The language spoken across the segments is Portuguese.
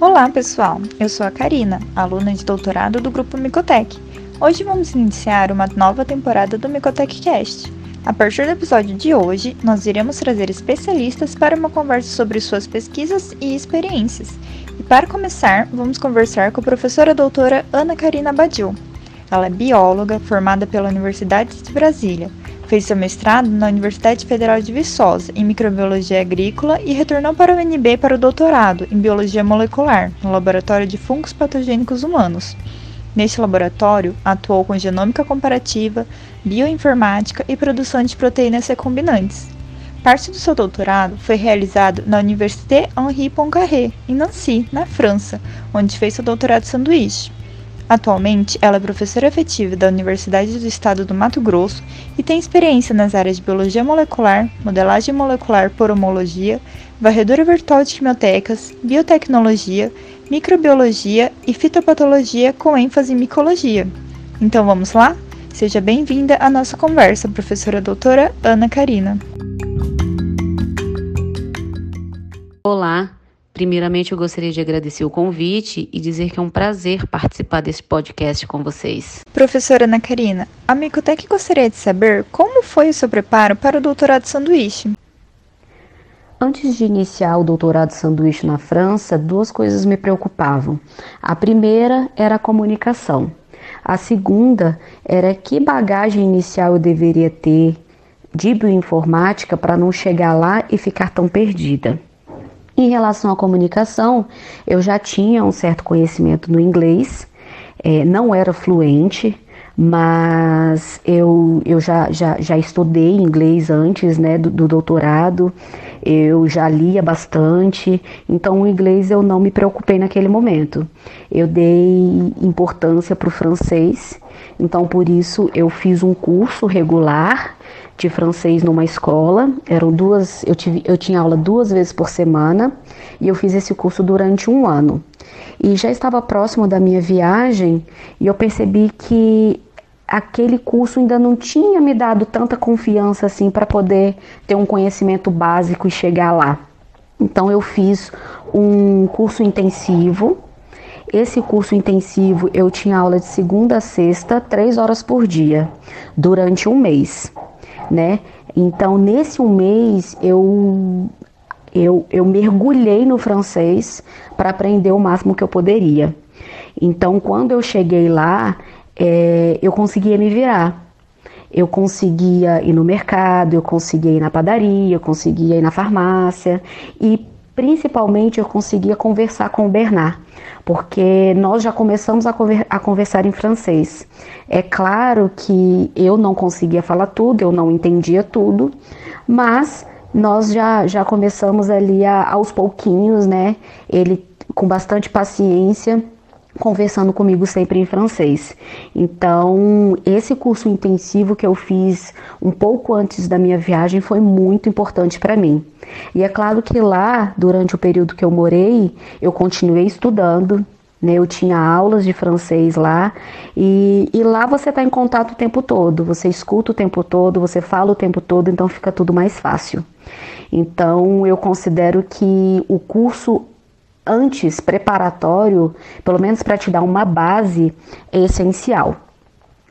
Olá, pessoal! Eu sou a Karina, aluna de doutorado do grupo Micotec. Hoje vamos iniciar uma nova temporada do Micotec Cast. A partir do episódio de hoje, nós iremos trazer especialistas para uma conversa sobre suas pesquisas e experiências. E para começar, vamos conversar com a professora doutora Ana Karina Badil. Ela é bióloga, formada pela Universidade de Brasília. Fez seu mestrado na Universidade Federal de Viçosa em microbiologia agrícola e retornou para o UNB para o doutorado em biologia molecular no Laboratório de Fungos Patogênicos Humanos. Neste laboratório, atuou com genômica comparativa, bioinformática e produção de proteínas recombinantes. Parte do seu doutorado foi realizado na Université Henri Poincaré, em Nancy, na França, onde fez seu doutorado sanduíche. Atualmente, ela é professora efetiva da Universidade do Estado do Mato Grosso e tem experiência nas áreas de biologia molecular, modelagem molecular por homologia, varredura virtual de quimiotecas, biotecnologia, microbiologia e fitopatologia com ênfase em micologia. Então vamos lá? Seja bem-vinda à nossa conversa, professora doutora Ana Karina. Olá, primeiramente eu gostaria de agradecer o convite e dizer que é um prazer participar desse podcast com vocês. Professora Ana Karina, a Micotec gostaria de saber como foi o seu preparo para o doutorado sanduíche. Antes de iniciar o doutorado sanduíche na França, duas coisas me preocupavam. A primeira era a comunicação. A segunda era que bagagem inicial eu deveria ter de bioinformática para não chegar lá e ficar tão perdida. Em relação à comunicação, eu já tinha um certo conhecimento no inglês, é, não era fluente, mas eu, eu já, já, já estudei inglês antes né, do, do, doutorado, eu já lia bastante, então o inglês eu não me preocupei naquele momento. Eu dei importância para o francês, então por isso eu fiz um curso regular de francês numa escola. Eram duas, eu, tive, eu tinha aula duas vezes por semana e eu fiz esse curso durante um ano. E já estava próximo da minha viagem e eu percebi que aquele curso ainda não tinha me dado tanta confiança assim para poder ter um conhecimento básico e chegar lá. Então eu fiz um curso intensivo. Esse curso intensivo eu tinha aula de segunda a sexta, três horas por dia, durante um mês, né? Então nesse um mês eu eu, eu mergulhei no francês para aprender o máximo que eu poderia. Então quando eu cheguei lá é, eu conseguia me virar. Eu conseguia ir no mercado, eu conseguia ir na padaria, eu conseguia ir na farmácia e principalmente eu conseguia conversar com o Bernard, porque nós já começamos a, conver a, conversar em francês. É claro que eu não conseguia falar tudo, eu não entendia tudo, mas nós já, já começamos ali a, aos pouquinhos, né? Ele com bastante paciência conversando comigo sempre em francês. Então, esse curso intensivo que eu fiz um pouco antes da minha viagem foi muito importante para mim. E é claro que lá, durante o período que eu morei, eu continuei estudando. Né, eu tinha aulas de francês lá e, e lá você está em contato o tempo todo, você escuta o tempo todo, você fala o tempo todo, então fica tudo mais fácil. Então eu considero que o curso antes preparatório, pelo menos para te dar uma base, é essencial.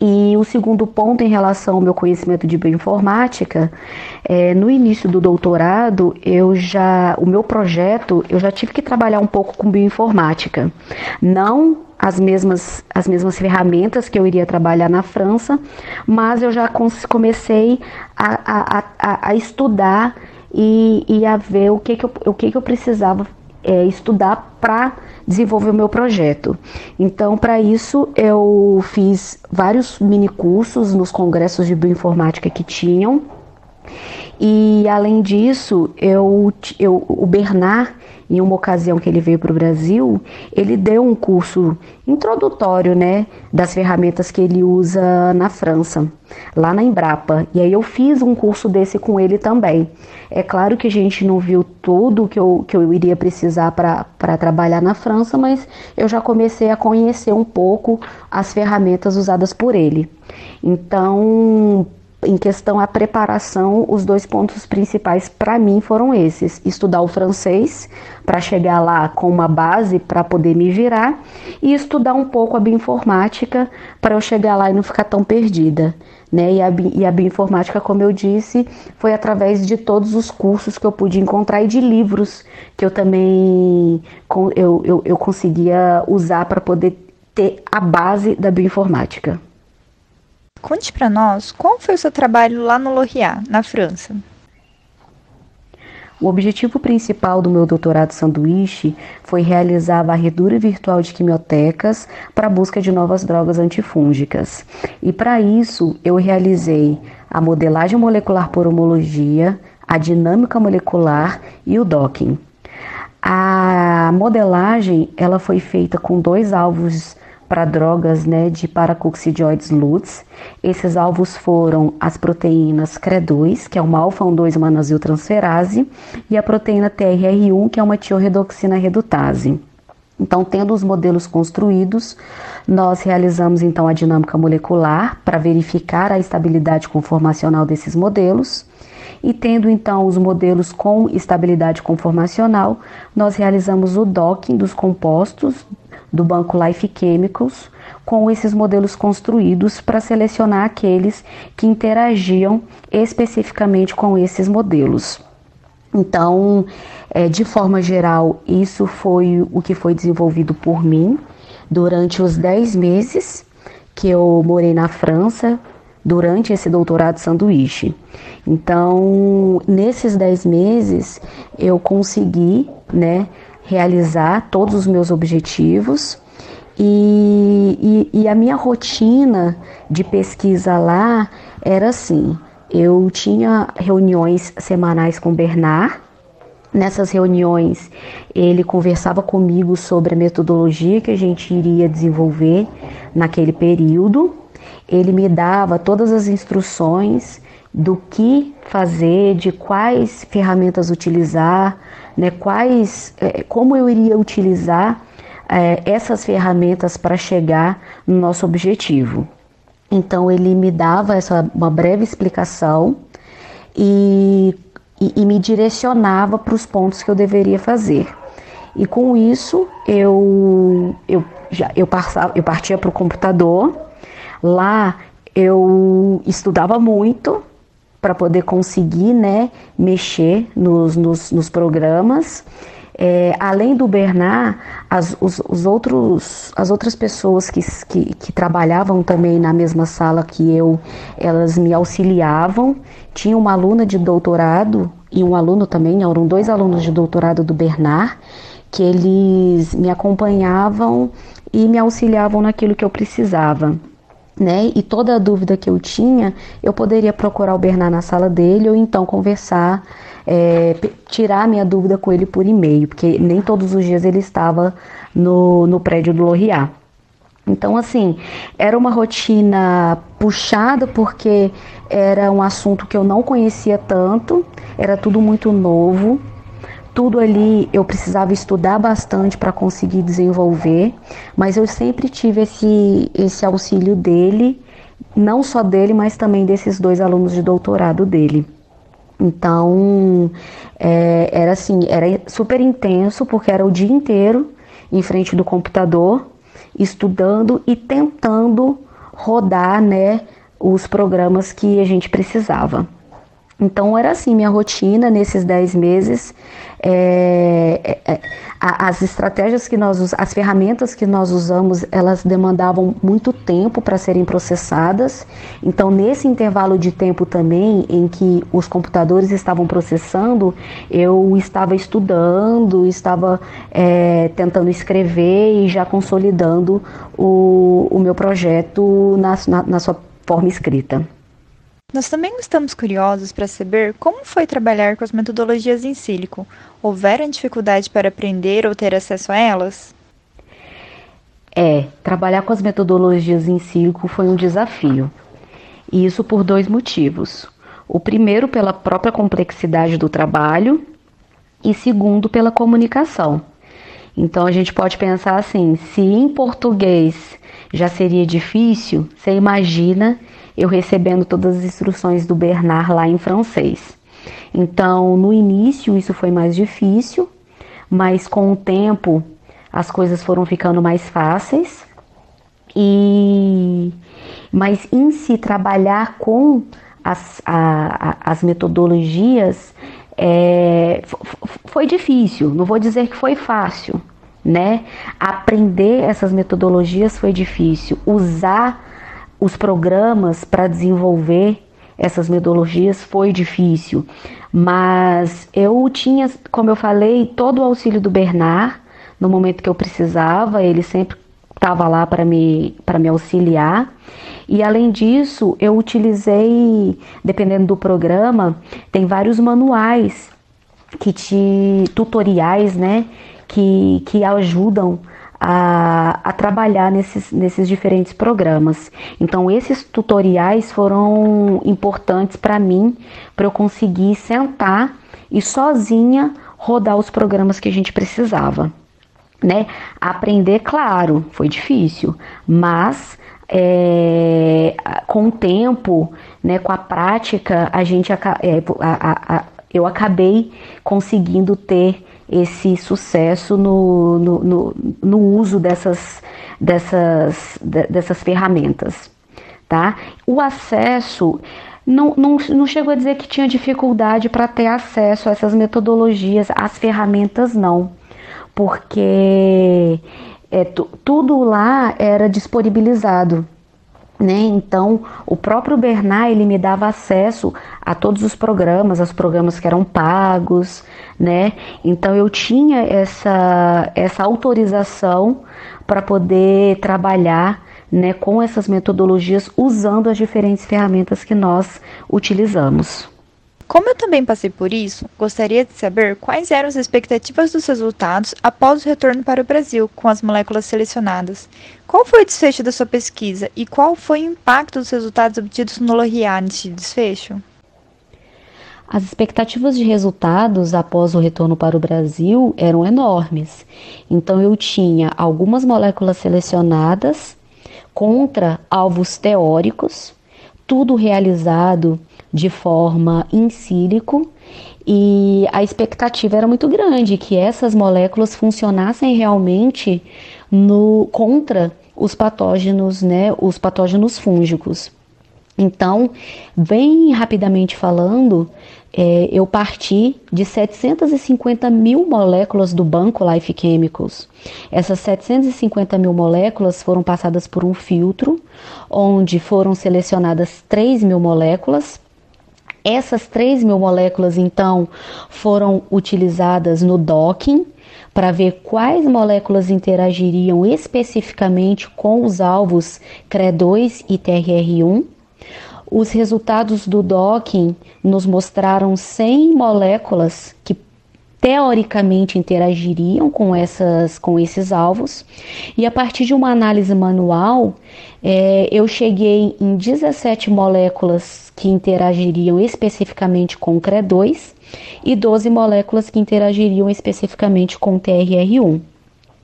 E o segundo ponto em relação ao meu conhecimento de bioinformática, é, no início do doutorado, eu já, o meu projeto, eu já tive que trabalhar um pouco com bioinformática. Não as mesmas, as mesmas ferramentas que eu iria trabalhar na França, mas eu já comecei a, a, a, a estudar e, e, a ver o que, que, eu, o que, que eu precisava é, estudar para desenvolver o meu projeto. Então, para isso, eu fiz vários mini cursos nos congressos de bioinformática que tinham. E além disso, eu, eu, o Bernard em uma ocasião que ele veio para o Brasil, ele deu um curso introdutório, né, das ferramentas que ele usa na França, lá na Embrapa. E aí eu fiz um curso desse com ele também. É claro que a gente não viu tudo que eu, que eu iria precisar para trabalhar na França, mas eu já comecei a conhecer um pouco as ferramentas usadas por ele. Então, em questão à preparação, os dois pontos principais para mim foram esses: estudar o francês para chegar lá com uma base para poder me virar e estudar um pouco a bioinformática para eu chegar lá e não ficar tão perdida. Né? E, a, e a bioinformática, como eu disse, foi através de todos os cursos que eu pude encontrar e de livros que eu também eu, eu, eu conseguia usar para poder ter a base da bioinformática. Conte para nós qual foi o seu trabalho lá no Loriat, na França. O objetivo principal do meu doutorado sanduíche foi realizar a varredura virtual de quimiotecas para a busca de novas drogas antifúngicas. E para isso, eu realizei a modelagem molecular por homologia, a dinâmica molecular e o docking. A modelagem ela foi feita com dois alvos para drogas né, de paracoxidioides LUTs. Esses alvos foram as proteínas CRE2, que é uma alfa-1,2 manaziltransferase, e a proteína TRR1, que é uma tiorredoxina redutase. Então, tendo os modelos construídos, nós realizamos então a dinâmica molecular para verificar a estabilidade conformacional desses modelos. E tendo então os modelos com estabilidade conformacional, nós realizamos o docking dos compostos do banco Life Chemicals com esses modelos construídos para selecionar aqueles que interagiam especificamente com esses modelos. Então, é, de forma geral, isso foi o que foi desenvolvido por mim durante os 10 meses que eu morei na França, durante esse doutorado sanduíche. Então, nesses 10 meses, eu consegui, né, realizar todos os meus objetivos e, e, e, a minha rotina de pesquisa lá era assim: eu tinha reuniões semanais com o Bernard. Nessas reuniões, ele conversava comigo sobre a metodologia que a gente iria desenvolver naquele período. Ele me dava todas as instruções do que fazer, de quais ferramentas utilizar, né, quais, é, como eu iria utilizar é, essas ferramentas para chegar no nosso objetivo. Então ele me dava essa uma breve explicação e, e, e me direcionava para os pontos que eu deveria fazer. E com isso eu eu já eu passava, eu partia para o computador. Lá eu estudava muito para poder conseguir né, mexer nos, nos, nos programas. É, além do Bernard, as, os, os, outros, as outras pessoas que, que, que, trabalhavam também na mesma sala que eu, elas me auxiliavam. Tinha uma aluna de doutorado e um aluno também, eram dois alunos de doutorado do Bernard, que eles me acompanhavam e me auxiliavam naquilo que eu precisava né? E toda a dúvida que eu tinha, eu poderia procurar o Bernard na sala dele ou então conversar, é, tirar minha dúvida com ele por e-mail, porque nem todos os dias ele estava no, no prédio do Loriat. Então, assim, era uma rotina puxada porque era um assunto que eu não conhecia tanto, era tudo muito novo, tudo ali eu precisava estudar bastante para conseguir desenvolver, mas eu sempre tive esse, esse auxílio dele, não só dele, mas também desses dois alunos de doutorado dele. Então, é, era assim, era super intenso, porque era o dia inteiro em frente do computador, estudando e tentando rodar, né, os programas que a gente precisava. Então era assim minha rotina nesses 10 meses. É, é, é as estratégias que nós, as ferramentas que nós usamos, elas demandavam muito tempo para serem processadas. Então nesse intervalo de tempo também em que os computadores estavam processando, eu estava estudando, estava é, tentando escrever e já consolidando o, o meu projeto na, na, na sua forma escrita. Nós também estamos curiosos para saber como foi trabalhar com as metodologias em sílico. Houveram dificuldade para aprender ou ter acesso a elas? É, trabalhar com as metodologias em sílico foi um desafio. E isso por dois motivos. O primeiro, pela própria complexidade do trabalho, e segundo, pela comunicação. Então a gente pode pensar assim: se em português já seria difícil, você imagina eu recebendo todas as instruções do Bernard lá em francês. Então, no início isso foi mais difícil, mas com o tempo as coisas foram ficando mais fáceis. E mas em se trabalhar com as, a, a, as metodologias é, foi difícil. Não vou dizer que foi fácil, né? Aprender essas metodologias foi difícil. Usar os programas para desenvolver essas metodologias foi difícil, mas eu tinha, como eu falei, todo o auxílio do Bernard no momento que eu precisava, ele sempre estava lá para me, me auxiliar. E além disso, eu utilizei, dependendo do programa, tem vários manuais que te tutoriais, né, que, que ajudam a, a, trabalhar nesses, nesses diferentes programas. Então, esses tutoriais foram importantes para mim, para eu conseguir sentar e sozinha rodar os programas que a gente precisava. Né? Aprender, claro, foi difícil, mas é, com o tempo, né, com a prática, a gente é, a, a, eu acabei conseguindo ter esse sucesso no, no, no, no uso dessas, dessas, dessas ferramentas. Tá? O acesso não, não, não chego a dizer que tinha dificuldade para ter acesso a essas metodologias, as ferramentas não, porque é, tudo lá era disponibilizado. Né? Então, o próprio Bernard ele me dava acesso a todos os programas, aos programas que eram pagos, né? Então eu tinha essa essa autorização para poder trabalhar, né, com essas metodologias usando as diferentes ferramentas que nós utilizamos. Como eu também passei por isso, gostaria de saber quais eram as expectativas dos resultados após o retorno para o Brasil com as moléculas selecionadas. Qual foi o desfecho da sua pesquisa e qual foi o impacto dos resultados obtidos no LORIA neste desfecho? As expectativas de resultados após o retorno para o Brasil eram enormes. Então eu tinha algumas moléculas selecionadas contra alvos teóricos, tudo realizado de forma in sílico e a expectativa era muito grande que essas moléculas funcionassem realmente no contra os patógenos, né, os patógenos fúngicos. Então, bem rapidamente falando, é, eu parti de 750 mil moléculas do banco Life Chemicals. Essas 750 mil moléculas foram passadas por um filtro, onde foram selecionadas 3 mil moléculas. Essas 3 mil moléculas, então, foram utilizadas no docking para ver quais moléculas interagiriam especificamente com os alvos CRE2 e TRR1 os resultados do docking nos mostraram 100 moléculas teoricamente interagiriam com, essas, com esses alvos, e a partir de uma análise manual, é, eu cheguei em 17 moléculas que interagiriam especificamente com o CRE2 e 12 moléculas que interagiriam especificamente com o TRR1.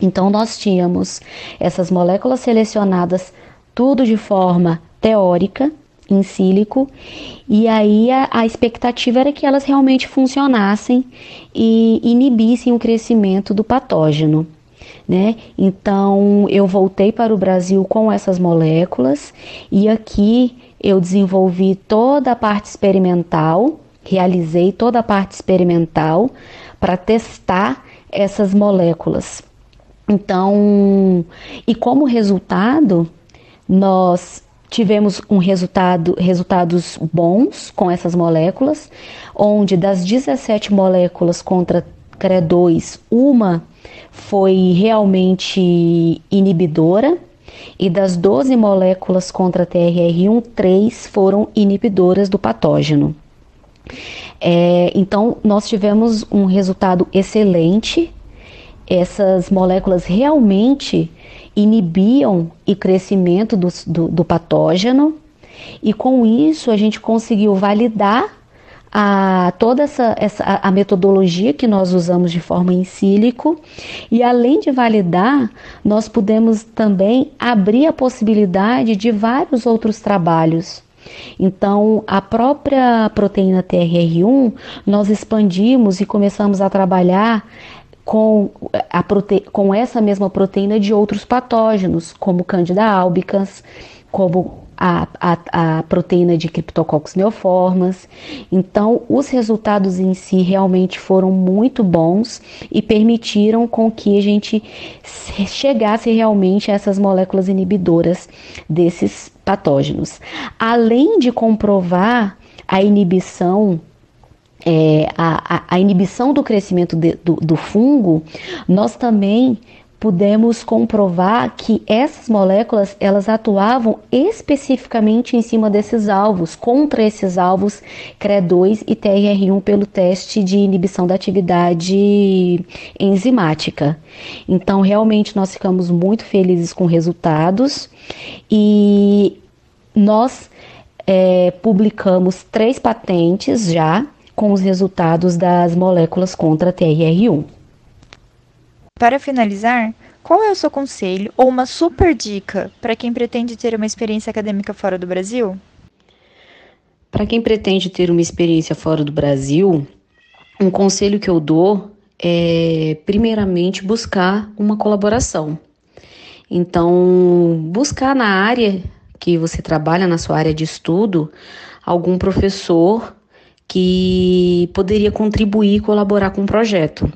Então, nós tínhamos essas moléculas selecionadas tudo de forma teórica, em sílico, e aí a, a, expectativa era que elas realmente funcionassem e inibissem o crescimento do patógeno. Né? Então eu voltei para o Brasil com essas moléculas e aqui eu desenvolvi toda a parte experimental, realizei toda a parte experimental para testar essas moléculas. Então, e como resultado, nós tivemos um resultado, resultados bons com essas moléculas, onde das 17 moléculas contra CRE2, uma foi realmente inibidora, e das 12 moléculas contra TRR1, três foram inibidoras do patógeno. É, então, nós tivemos um resultado excelente. Essas moléculas realmente inibiam o crescimento do, do, do patógeno e com isso a gente conseguiu validar a toda essa, essa a metodologia que nós usamos de forma em sílico e além de validar, nós pudemos também abrir a possibilidade de vários outros trabalhos. Então, a própria proteína TRR1, nós expandimos e começamos a trabalhar com, a prote... com essa mesma proteína de outros patógenos, como Candida albicans, como a, a, a, proteína de Cryptococcus neoformas. Então, os resultados em si realmente foram muito bons e permitiram com que a gente chegasse realmente a essas moléculas inibidoras desses patógenos. Além de comprovar a inibição é, a, a, inibição do crescimento de, do, do fungo, nós também pudemos comprovar que essas moléculas elas atuavam especificamente em cima desses alvos, contra esses alvos CRE2 e TRR1 pelo teste de inibição da atividade enzimática. Então, realmente nós ficamos muito felizes com resultados e nós é, publicamos três patentes já com os resultados das moléculas contra TRR1. Para finalizar, qual é o seu conselho ou uma super dica para quem pretende ter uma experiência acadêmica fora do Brasil? Para quem pretende ter uma experiência fora do Brasil, um conselho que eu dou é, primeiramente, buscar uma colaboração. Então, buscar na área que você trabalha, na sua área de estudo, algum professor que poderia contribuir e colaborar com o projeto.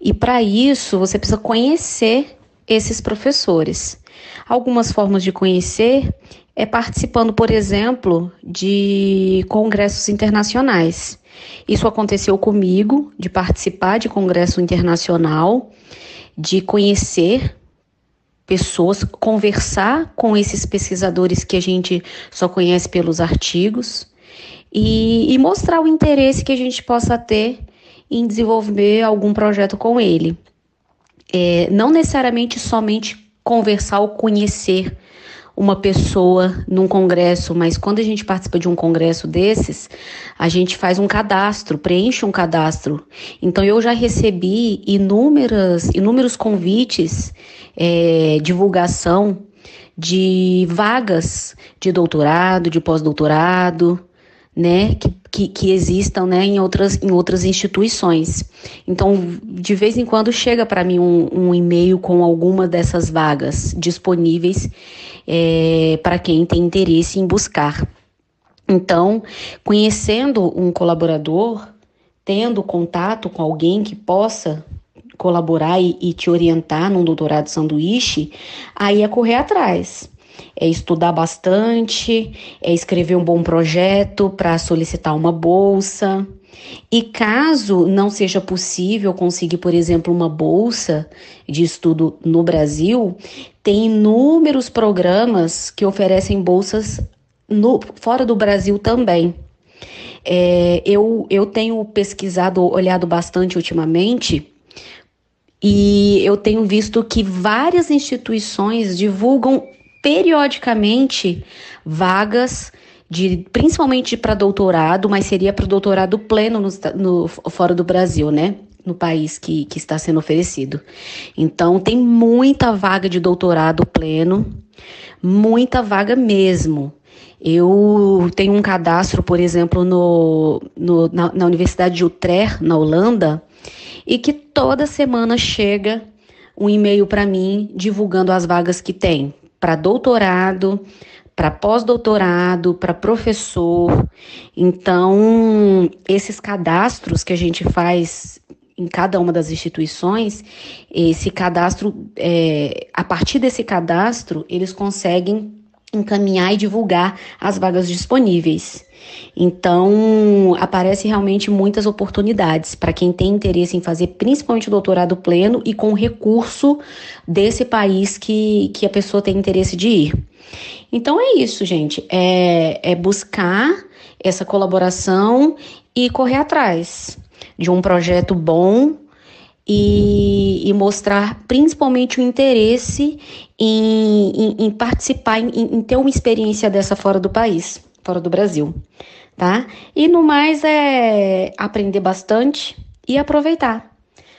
E para isso, você precisa conhecer esses professores. Algumas formas de conhecer é participando, por exemplo, de congressos internacionais. Isso aconteceu comigo, de participar de congresso internacional, de conhecer pessoas, conversar com esses pesquisadores que a gente só conhece pelos artigos e, e mostrar o interesse que a gente possa ter em desenvolver algum projeto com ele. É, não necessariamente somente conversar ou conhecer uma pessoa num congresso, mas quando a gente participa de um congresso desses, a gente faz um cadastro, preenche um cadastro. Então eu já recebi inúmeras, inúmeros convites, é, divulgação de vagas de doutorado, de pós-doutorado, né, que, que, que, existam né, em, outras, em outras instituições. Então, de vez em quando chega para mim um, um, e-mail com alguma dessas vagas disponíveis é, para quem tem interesse em buscar. Então, conhecendo um colaborador, tendo contato com alguém que possa colaborar e, e te orientar num doutorado sanduíche, aí é correr atrás é estudar bastante, é escrever um bom projeto para solicitar uma bolsa. E caso não seja possível conseguir, por exemplo, uma bolsa de estudo no Brasil, tem inúmeros programas que oferecem bolsas no, fora do Brasil também. É, eu, eu tenho pesquisado, olhado bastante ultimamente, e eu tenho visto que várias instituições divulgam periodicamente vagas de principalmente para doutorado, mas seria para doutorado pleno no, no, fora do Brasil, né? No país que, que está sendo oferecido. Então, tem muita vaga de doutorado pleno, muita vaga mesmo. Eu tenho um cadastro, por exemplo, no, no na, na Universidade de Utrecht, na Holanda, e que toda semana chega um e-mail para mim divulgando as vagas que tem para doutorado, para pós-doutorado, para professor. Então, esses cadastros que a gente faz em cada uma das instituições, esse cadastro, é, a partir desse cadastro, eles conseguem encaminhar e divulgar as vagas disponíveis. Então, aparece realmente muitas oportunidades para quem tem interesse em fazer principalmente o doutorado pleno e com recurso desse país que, que a pessoa tem interesse de ir. Então é isso, gente. É, é buscar essa colaboração e correr atrás de um projeto bom e, e, mostrar principalmente o interesse em, em, em participar, em, em, ter uma experiência dessa fora do país, fora do Brasil, tá? E no mais é aprender bastante e aproveitar,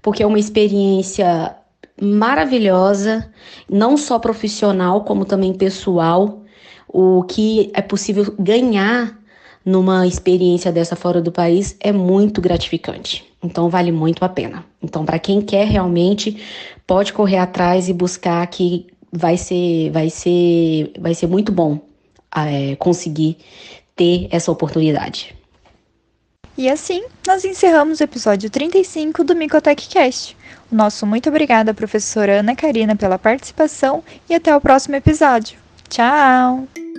porque é uma experiência maravilhosa, não só profissional, como também pessoal, o que é possível ganhar numa experiência dessa fora do país é muito gratificante. Então vale muito a pena. Então para quem quer realmente pode correr atrás e buscar que vai ser vai ser vai ser muito bom é, conseguir ter essa oportunidade. E assim, nós encerramos o episódio 35 do Micotech Cast. O nosso muito obrigada, professora Ana Karina, pela participação e até o próximo episódio. Tchau!